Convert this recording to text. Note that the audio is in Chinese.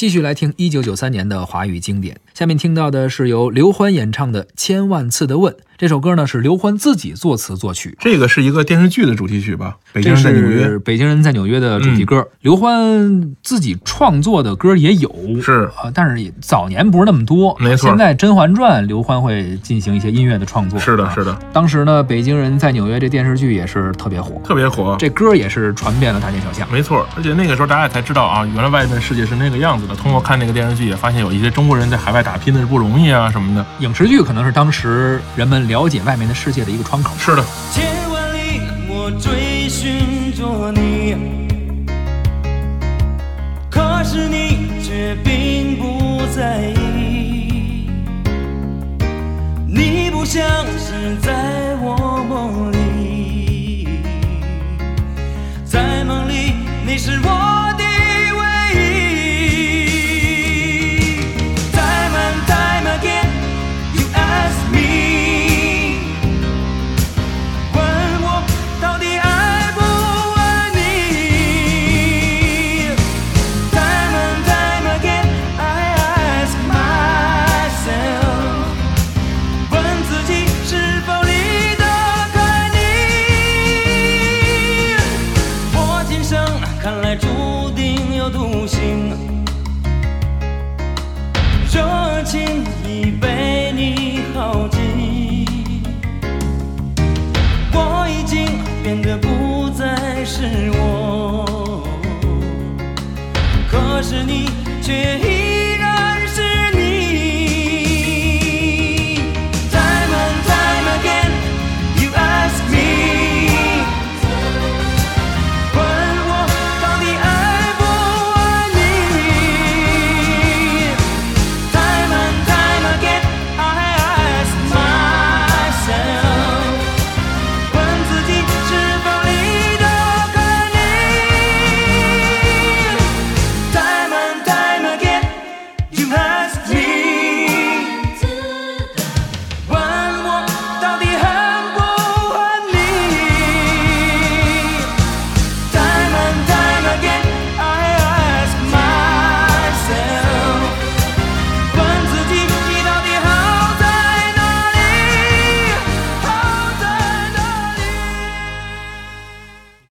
继续来听一九九三年的华语经典。下面听到的是由刘欢演唱的《千万次的问》。这首歌呢是刘欢自己作词作曲，这个是一个电视剧的主题曲吧？北京这人在纽约是《北京人在纽约》的主题歌。刘欢自己创作的歌也有，是啊，但是也早年不是那么多。没错现在《甄嬛传》，刘欢会进行一些音乐的创作。是的，啊是的，当时呢，《北京人在纽约》这电视剧也是特别火，特别火。这歌也是传遍了大街小巷。没错，而且那个时候大家也才知道啊，原来外面世界是那个样子的。通过看那个电视剧，也发现有一些中国人在海外打拼的是不容易啊什么的。影视剧可能是当时人们了解外面的世界的一个窗口。是的，千万里我追寻着你，可是你却并不在意。你不像是在我梦里，在梦里你是我变得不再是我，可是你却